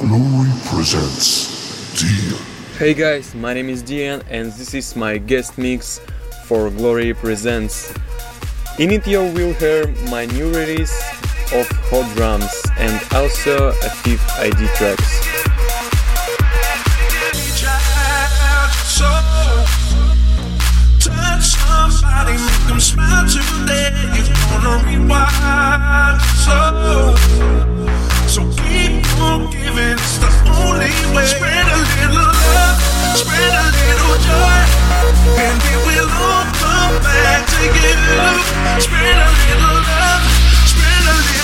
Glorie presents Diann. Hey guys, my name is Diann and this is my guest mix for Glorie Presents. In it you will hear my new release of hot drums and also a fifth ID tracks. Somebody make them smile today. You're gonna rewind so. So keep on giving. It's the only way. Spread a little love, spread a little joy, and it will all come back to you. Spread a little love, spread a little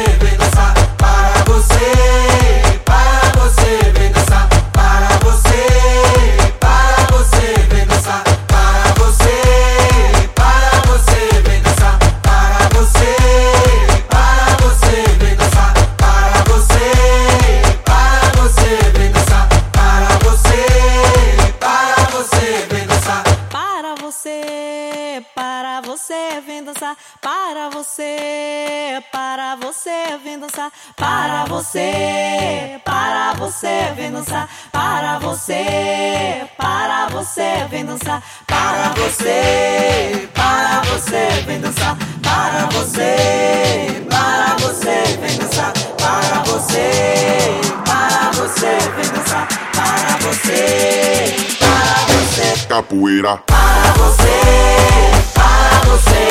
você, vem dançar para você. Para você, para você.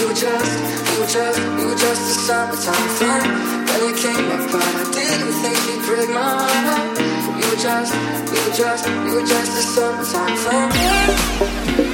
You were just, you were just, you were just a summertime fun. Then you came up, but I didn't think you'd break my heart. You were just, you were just, you were just a summertime fun.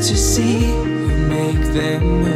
To see who make them